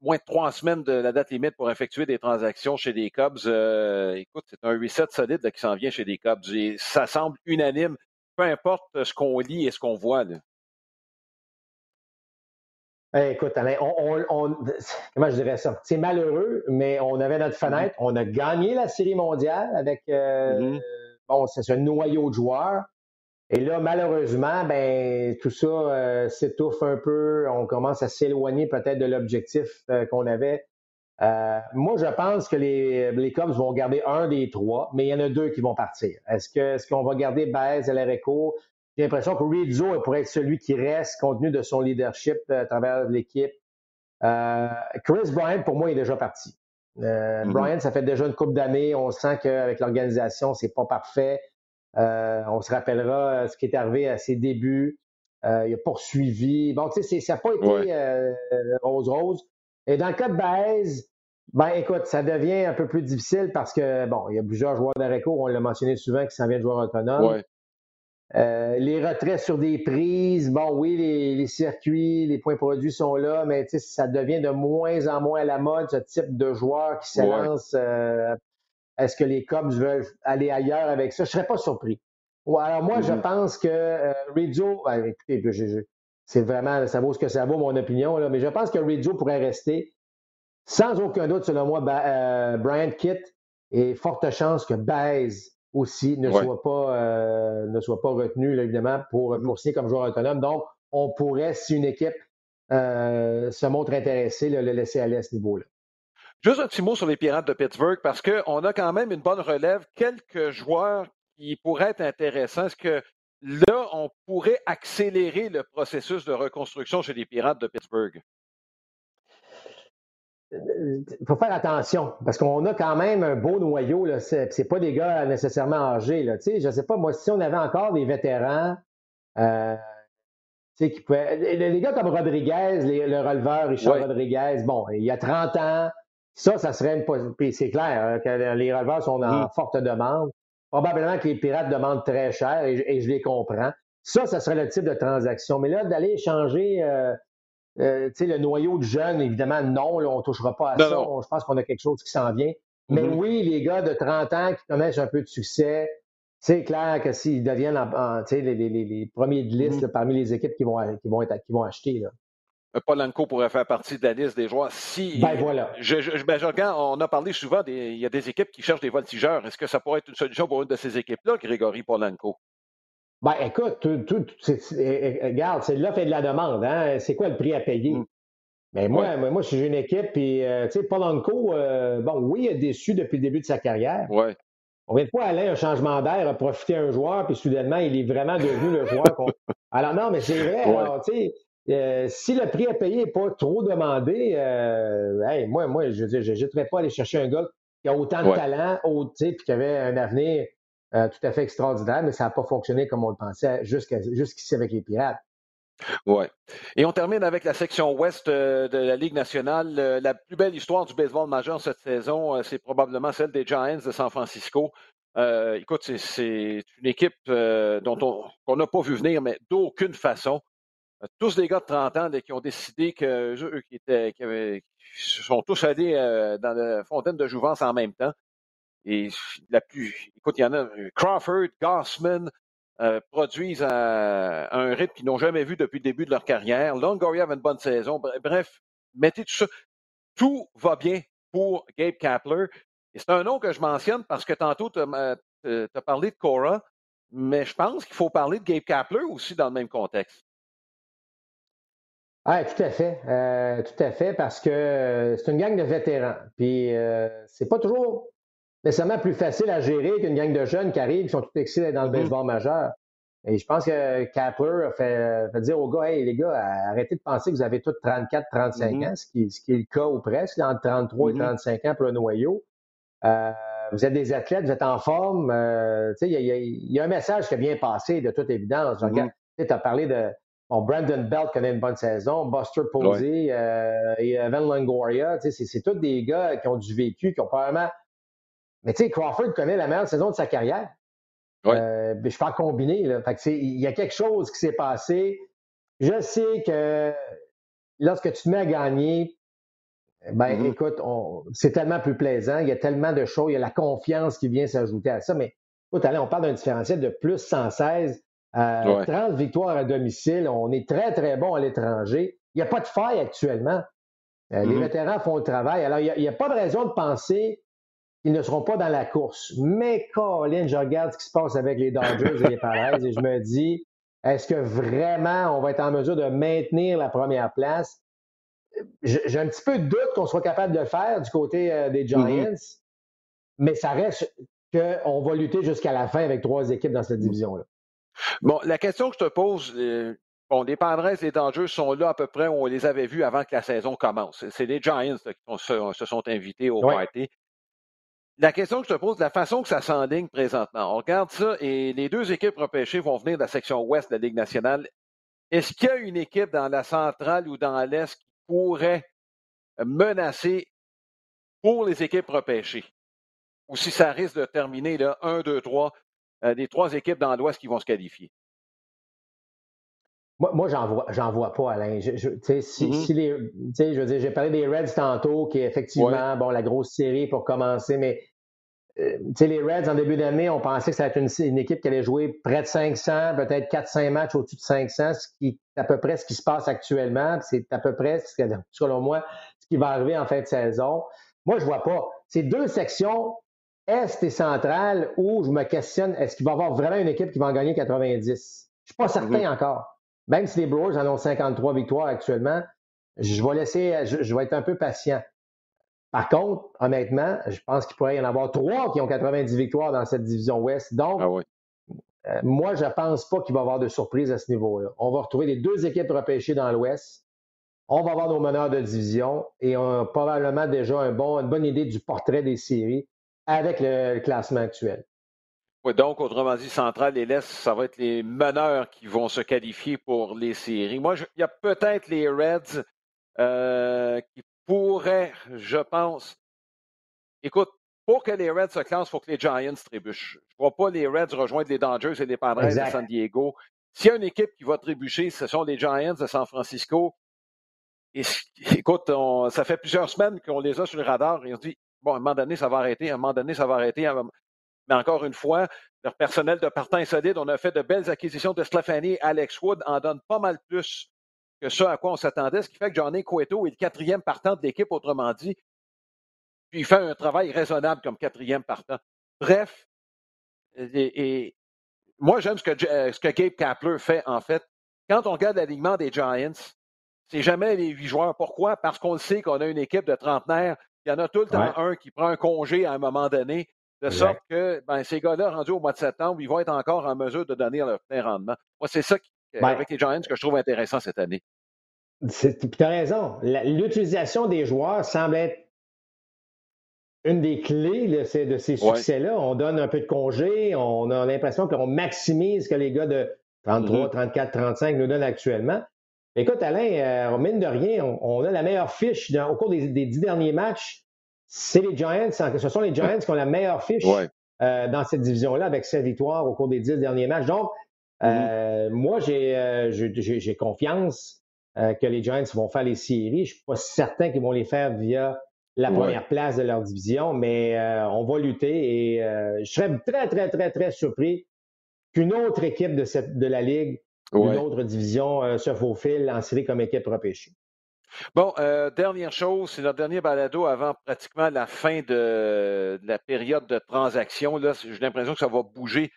moins de trois semaines de la date limite pour effectuer des transactions chez les Cubs. écoute, c'est un reset solide qui s'en vient chez les Cubs. ça semble unanime peu importe ce qu'on lit et ce qu'on voit. Là. Eh, écoute, Alain, on, comment je dirais ça? C'est malheureux, mais on avait notre mm-hmm. fenêtre. On a gagné la Série mondiale avec euh, mm-hmm. bon, c'est un noyau de joueurs. Et là, malheureusement, ben tout ça euh, s'étouffe un peu. On commence à s'éloigner peut-être de l'objectif euh, qu'on avait euh, moi, je pense que les, les Cubs vont garder un des trois, mais il y en a deux qui vont partir. Est-ce que est-ce qu'on va garder Baez et Lareco? J'ai l'impression que Rizzo pourrait être celui qui reste compte tenu de son leadership euh, à travers l'équipe. Euh, Chris Bryant, pour moi, est déjà parti. Euh, mm-hmm. Bryant, ça fait déjà une couple d'années. On sent qu'avec l'organisation, c'est pas parfait. on se rappellera ce qui est arrivé à ses débuts. il a poursuivi. Bon, tu sais, ça n'a pas été rose-rose. Et dans le cas de Baez, ben, écoute, ça devient un peu plus difficile parce que, bon, il y a plusieurs joueurs d'Areco, on l'a mentionné souvent, qui s'en viennent de joueurs autonomes. Euh, les retraits sur des prises, bon, oui, les, circuits, les points produits sont là, mais ça devient de moins en moins à la mode, ce type de joueur qui s'élance. Euh, est-ce que les Cubs veulent aller ailleurs avec ça? Je ne serais pas surpris. alors moi, je mm-hmm. pense que euh, Rizzo, ben, écoutez, c'est vraiment, ça vaut ce que ça vaut, mon opinion, là, mais je pense que Rizzo pourrait rester sans aucun doute, selon moi, euh, Brian Kitt et forte chance que Baez aussi ne, soit, pas, euh, ne soit pas retenu, évidemment, pour, pour signer comme joueur autonome. Donc, on pourrait, si une équipe euh, se montre intéressée, le laisser aller à ce niveau-là. Juste un petit mot sur les Pirates de Pittsburgh, parce qu'on a quand même une bonne relève, quelques joueurs qui pourraient être intéressants. Est-ce que là, on pourrait accélérer le processus de reconstruction chez les Pirates de Pittsburgh? il faut faire attention parce qu'on a quand même un beau noyau. Là. C'est, pas des gars nécessairement âgés. Là. Tu sais, je sais pas, moi, si on avait encore des vétérans, euh, qui pouvaient. Les, gars comme Rodriguez, le releveur Richard Rodriguez, bon, il y a 30 ans, ça, ça serait une. Puis c'est clair hein, que les releveurs sont en mm. forte demande. Probablement que les pirates demandent très cher et, je les comprends. Ça, ça serait le type de transaction. Mais là, d'aller échanger euh, euh, le noyau de jeunes, évidemment, non, on ne touchera pas à ça. je pense qu'on a quelque chose qui s'en vient. Mais mm-hmm. oui, les gars de 30 ans qui connaissent un peu de succès, c'est clair que s'ils deviennent les, premiers de liste mm-hmm. parmi les équipes qui vont, qui vont, être, qui vont acheter. Là. Euh, Polanco pourrait faire partie de la liste des joueurs. Si, ben voilà. Je, ben, regarde, on a parlé souvent, il y a des équipes qui cherchent des voltigeurs. Est-ce que ça pourrait être une solution pour une de ces équipes-là, Grégory Polanco? Ben, écoute, tout, tout, eh, eh, regarde, c'est l'offre et de la demande. Hein? C'est quoi le prix à payer? Mm. Mais moi, moi, je suis une équipe, puis, euh, tu sais, Polanco, euh, bon, oui, il est déçu depuis le début de sa carrière. Ouais. Combien de fois Alain, un changement d'air, a profité un joueur, puis soudainement, il est vraiment devenu le joueur qu'on. Alors, non, mais c'est vrai, tu sais, euh, si le prix à payer n'est pas trop demandé, euh, moi, moi, je n'hésiterais pas à aller chercher un gars qui a autant de talent, puis qui avait un avenir euh, tout à fait extraordinaire, mais ça n'a pas fonctionné comme on le pensait jusqu'ici avec les Pirates. Oui. Et on termine avec la section ouest de la Ligue nationale. La plus belle histoire du baseball majeur cette saison, c'est probablement celle des Giants de San Francisco. écoute, c'est une équipe dont on n'a pas vu venir, mais d'aucune façon. Euh, tous des gars de 30 ans qui ont décidé que eux qui étaient qui, sont tous allés euh, dans la fontaine de jouvence en même temps. Et la plus, écoute, il y en a euh, Crawford, Gossman produisent à, un rythme qu'ils n'ont jamais vu depuis le début de leur carrière. Longoria avait une bonne saison. Bref, mettez tout ça. Tout va bien pour Gabe Kapler. Et c'est un nom que je mentionne parce que tantôt, tu as, parlé de Cora, mais je pense qu'il faut parler de Gabe Kapler aussi dans le même contexte. Ah, tout à fait. Euh, tout à fait, parce que euh, c'est une gang de vétérans. Puis euh, c'est pas toujours nécessairement plus facile à gérer qu'une gang de jeunes qui arrivent, qui sont tous excités dans le mm-hmm. baseball majeur. Et je pense que Kapler a fait, dire aux gars, hey les gars, arrêtez de penser que vous avez tous 34, 35 mm-hmm. ans, ce qui, ce qui, est le cas ou presque, entre 33 et 35 mm-hmm. ans pour le noyau. vous êtes des athlètes, vous êtes en forme. il y, y, y, a un message qui a bien passé, de toute évidence. Tu as parlé de, Brandon Belt connaît une bonne saison, Buster Posey euh, et Evan Longoria, c'est tous des gars qui ont du vécu, qui ont probablement. Mais tu sais, Crawford connaît la meilleure saison de sa carrière. Euh, je fais combiner. Là. il y a quelque chose qui s'est passé. Je sais que lorsque tu te mets à gagner, ben mm-hmm. écoute, c'est tellement plus plaisant. Il y a tellement de choses. Il y a la confiance qui vient s'ajouter à ça. Mais écoute, allez, on parle d'un différentiel de plus 116 30 euh, victoires à domicile. On est très, très bon à l'étranger. Il n'y a pas de faille actuellement. Euh, les mm-hmm. vétérans font le travail. Alors, il n'y a, pas de raison de penser qu'ils ne seront pas dans la course. Mais, Colin, je regarde ce qui se passe avec les Dodgers et les Padres et je me dis, est-ce que vraiment on va être en mesure de maintenir la première place? J'ai un petit peu de doute qu'on soit capable de le faire du côté euh, des mm-hmm. Giants, mais ça reste qu'on va lutter jusqu'à la fin avec trois équipes dans cette mm. division-là. Bon, la question que je te pose, euh, bon, les Padres les Dangers sont là à peu près où on les avait vus avant que la saison commence. C'est les Giants qui se, sont invités au party. La question que je te pose, la façon que ça s'enligne présentement, on regarde ça et les deux équipes repêchées vont venir de la section ouest de la Ligue nationale. Est-ce qu'il y a une équipe dans la centrale ou dans l'est qui pourrait menacer pour les équipes repêchées? Ou si ça risque de terminer là, 1, 2, 3 euh, des trois équipes dans l'Ouest qui vont se qualifier? Moi, moi j'en vois, vois pas, Alain. Je, si, mm-hmm. si les, je veux dire, j'ai parlé des Reds tantôt, qui est effectivement, bon, la grosse série pour commencer, mais euh, les Reds, en début d'année, on pensait que ça allait être une, équipe qui allait jouer près de 500, peut-être 4-5 matchs au-dessus de 500, ce qui est à peu près ce qui se passe actuellement. C'est à peu près, selon moi, ce qui va arriver en fin de saison. Moi, je vois pas. C'est deux sections est et centrale où je me questionne, est-ce qu'il va y avoir vraiment une équipe qui va en gagner 90? Je ne suis pas certain encore. Même si les Brewers en ont 53 victoires actuellement, je vais laisser, je, vais être un peu patient. Par contre, honnêtement, je pense qu'il pourrait y en avoir trois qui ont 90 victoires dans cette division Ouest. Donc, ah euh, moi, je ne pense pas qu'il va y avoir de surprise à ce niveau-là. On va retrouver les deux équipes repêchées dans l'Ouest. On va avoir nos meneurs de division et on a probablement déjà un bon, une bonne idée du portrait des séries avec le classement actuel. Oui, donc, autrement dit, Central et l'Est, ça va être les meneurs qui vont se qualifier pour les séries. Moi, il y a peut-être les Reds euh, qui pourraient, je pense. Écoute, pour que les Reds se classent, il faut que les Giants trébuchent. Je ne vois pas les Reds rejoindre les Dodgers et les Padres de San Diego. S'il y a une équipe qui va trébucher, ce sont les Giants de San Francisco. Et, écoute, ça fait plusieurs semaines qu'on les a sur le radar et on se dit, bon, à un moment donné, ça va arrêter, à un moment donné, ça va arrêter. Mais encore une fois, leur personnel de partant est solide. On a fait de belles acquisitions de Stephanie. Alex Wood en donne pas mal plus que ce à quoi on s'attendait, ce qui fait que Johnny Cueto est le quatrième partant de l'équipe, autrement dit. Puis il fait un travail raisonnable comme quatrième partant. Bref, et, moi j'aime ce que, ce que Gabe Kapler fait en fait. Quand on regarde l'alignement des Giants, c'est jamais les huit joueurs. Pourquoi? Parce qu'on le sait qu'on a une équipe de trentenaires. Il y en a tout le temps un qui prend un congé à un moment donné, de sorte que ben, ces gars-là, rendus au mois de septembre, ils vont être encore en mesure de donner leur plein rendement. Moi, c'est ça ben avec les Giants que je trouve intéressant cette année. Tu as raison. L'utilisation des joueurs semble être une des clés de ces succès-là. On donne un peu de congé, on a l'impression qu'on maximise ce que les gars de 33, 34, 35 nous donnent actuellement. Écoute, Alain, euh, mine de rien, on, a la meilleure fiche au cours des, dix derniers matchs. C'est les Giants, ce sont les Giants qui ont la meilleure fiche euh, dans cette division-là avec sept victoires au cours des dix derniers matchs. Donc, euh, mm-hmm. moi, j'ai confiance que les Giants vont faire les séries. Je ne suis pas certain qu'ils vont les faire via la première place de leur division, mais on va lutter et je serais très, très, très, très surpris qu'une autre équipe de, cette, de la Ligue, une autre division, euh, se faufile en série comme équipe repêchée. Bon, dernière chose, c'est notre dernier balado avant pratiquement la fin de, la période de transaction. J'ai l'impression que ça va bouger.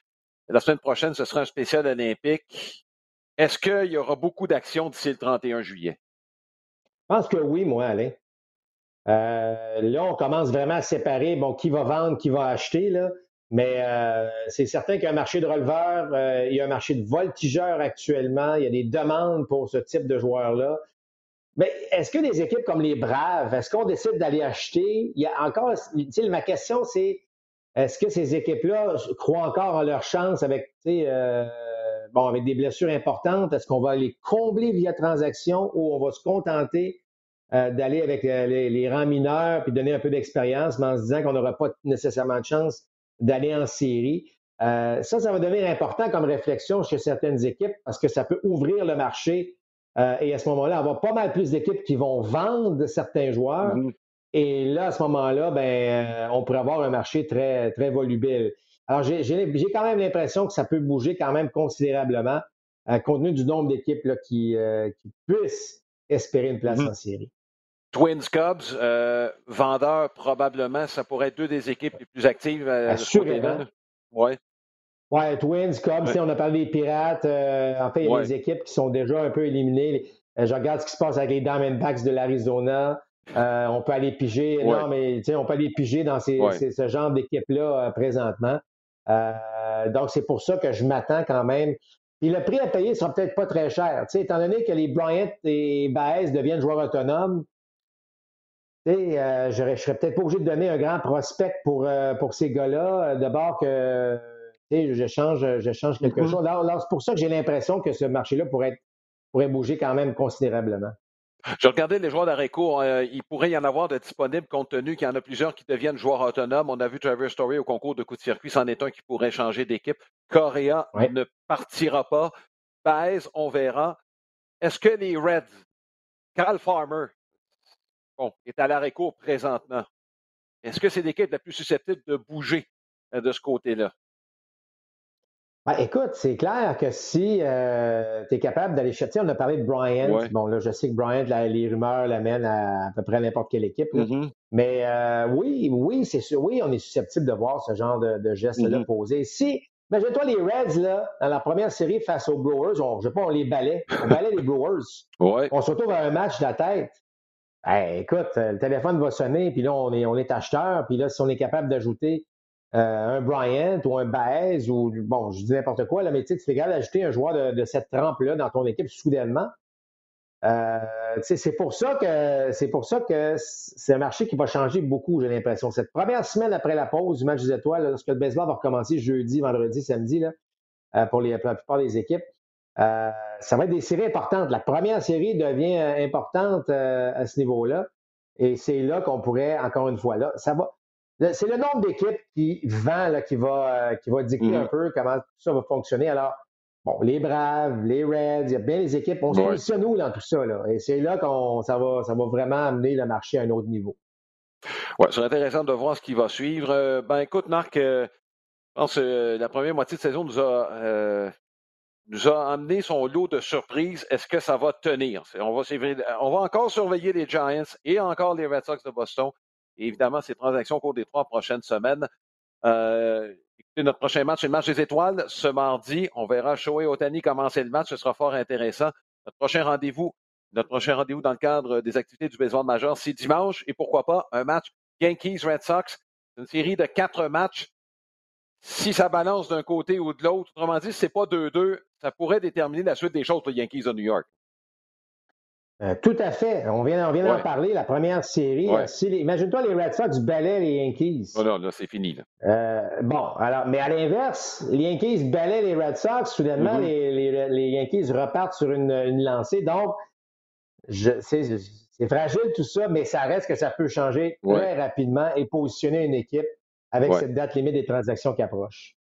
La semaine prochaine, ce sera un spécial olympique. Est-ce qu'il y aura beaucoup d'actions d'ici le 31 juillet? Je pense que oui, moi, Alain. Euh, là, on commence vraiment à séparer bon, qui va vendre, qui va acheter. Là. Mais euh, c'est certain qu'il y a un marché de releveurs, euh, il y a un marché de voltigeurs actuellement, il y a des demandes pour ce type de joueurs-là. Mais est-ce que des équipes comme les Braves, est-ce qu'on décide d'aller acheter? Il y a encore, ma question, c'est est-ce que ces équipes-là croient encore en leur chance avec, bon, avec des blessures importantes? Est-ce qu'on va les combler via transaction ou on va se contenter euh, d'aller avec euh, les, rangs mineurs puis donner un peu d'expérience, mais en se disant qu'on n'aura pas nécessairement de chance d'aller en série. Euh, ça, ça va devenir important comme réflexion chez certaines équipes parce que ça peut ouvrir le marché et à ce moment-là, avoir pas mal plus d'équipes qui vont vendre certains joueurs. Mm-hmm. Et là, à ce moment-là, ben, on pourrait avoir un marché très, très volubile. Alors, j'ai quand même l'impression que ça peut bouger quand même considérablement, compte tenu du nombre d'équipes qui, qui puissent espérer une place mm-hmm. en série. Twins Cubs, euh, vendeur probablement, ça pourrait être deux des équipes les plus actives à Assurément. Oui. Ouais, Twins, Cubs, on a parlé des Pirates. Euh, en fait, il y a des équipes qui sont déjà un peu éliminées. Euh, je regarde ce qui se passe avec les Diamondbacks de l'Arizona. on peut aller piger. Non, mais on peut aller piger dans ce genre d'équipe-là présentement. donc, c'est pour ça que je m'attends quand même. Puis le prix à payer ne sera peut-être pas très cher. étant donné que les Bryant et Baez deviennent joueurs autonomes, euh, je ne serais peut-être pas obligé de donner un grand prospect pour, euh, pour ces gars-là. Euh, d'abord que je change, je change quelque mm-hmm. chose. Alors, c'est pour ça que j'ai l'impression que ce marché-là pourrait, pourrait bouger quand même considérablement. Je regardais les joueurs d'Areco. il pourrait y en avoir de disponibles compte tenu qu'il y en a plusieurs qui deviennent joueurs autonomes. On a vu Trevor Story au concours de coup de circuit. C'en est un qui pourrait changer d'équipe. Correa ne partira pas. Baez, on verra. Est-ce que les Reds, Carl Farmer, bon, est à l'arrêt court présentement. Est-ce que c'est l'équipe la plus susceptible de bouger euh, de ce côté-là? Ben, écoute, c'est clair que si euh, tu es capable d'aller chercher, on a parlé de Bryant. Bon, là, je sais que Bryant, les rumeurs l'amènent à à peu près n'importe quelle équipe. Mm-hmm. Mais euh, oui, oui, c'est sûr, oui, on est susceptible de voir ce genre de, de geste-là mm-hmm. posé. Si, imagine-toi les Reds, là, dans la première série face aux Brewers, on, je sais pas, on les balait. On balait les Brewers. On se retrouve à un match de la tête écoute, euh, le téléphone va sonner, puis là, on est, on est acheteur, puis là, si on est capable d'ajouter euh, un Bryant ou un Baez ou, bon, je dis n'importe quoi, là, mais tu sais, tu d'ajouter un joueur de, cette trempe-là dans ton équipe soudainement. Euh, c'est pour ça que c'est pour ça que c'est un marché qui va changer beaucoup, j'ai l'impression. Cette première semaine après la pause du match des étoiles, lorsque le baseball va recommencer jeudi, vendredi, samedi, là, pour, les, pour la plupart des équipes, euh, ça va être des séries importantes. La première série devient euh, importante euh, à ce niveau-là. Et c'est là qu'on pourrait, encore une fois, là, ça va. c'est le nombre d'équipes qui vend qui, va, qui va dicter mm-hmm. un peu comment tout ça va fonctionner. Alors, bon, les Braves, les Reds, il y a bien les équipes. On se positionne où dans tout ça? Là? Et c'est là qu'on ça va, ça va vraiment amener le marché à un autre niveau. Oui, c'est intéressant de voir ce qui va suivre. Ben écoute, Marc, je pense que la première moitié de saison nous a, nous a amené son lot de surprises. Est-ce que ça va tenir? On va, encore surveiller les Giants et encore les Red Sox de Boston. Évidemment, ces transactions au cours des trois prochaines semaines. écoutez, notre prochain match, c'est le match des étoiles. Ce mardi, on verra Shohei Otani commencer le match. Ce sera fort intéressant. Notre prochain rendez-vous, notre prochain rendez-vous dans le cadre des activités du baseball majeur, c'est dimanche. Et pourquoi pas un match Yankees-Red Sox. Une série de quatre matchs. Si ça balance d'un côté ou de l'autre, autrement dit, si ce n'est pas 2-2, ça pourrait déterminer la suite des choses pour les Yankees de New York. Euh, tout à fait. On vient, on vient d'en parler, la première série. Imagine-toi les Red Sox balaient les Yankees. Oh non, là, c'est fini. Euh, bon, alors, mais à l'inverse, les Yankees balaient les Red Sox. Soudainement, mm-hmm. les, Yankees repartent sur une, lancée. Donc, c'est fragile tout ça, mais ça reste que ça peut changer très rapidement et positionner une équipe avec cette date limite des transactions qui approche.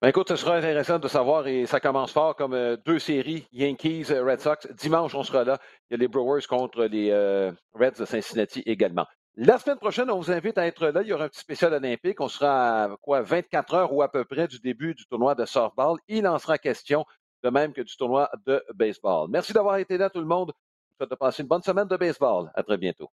Ben écoute, ce sera intéressant de savoir et ça commence fort comme euh, deux séries, Yankees, euh, Red Sox. Dimanche, on sera là. Il y a les Brewers contre les euh, Reds de Cincinnati également. La semaine prochaine, on vous invite à être là. Il y aura un petit spécial olympique. On sera à quoi, 24 heures ou à peu près du début du tournoi de softball. Il en sera question, de même que du tournoi de baseball. Merci d'avoir été là, tout le monde. Je vous souhaite de passer une bonne semaine de baseball. À très bientôt.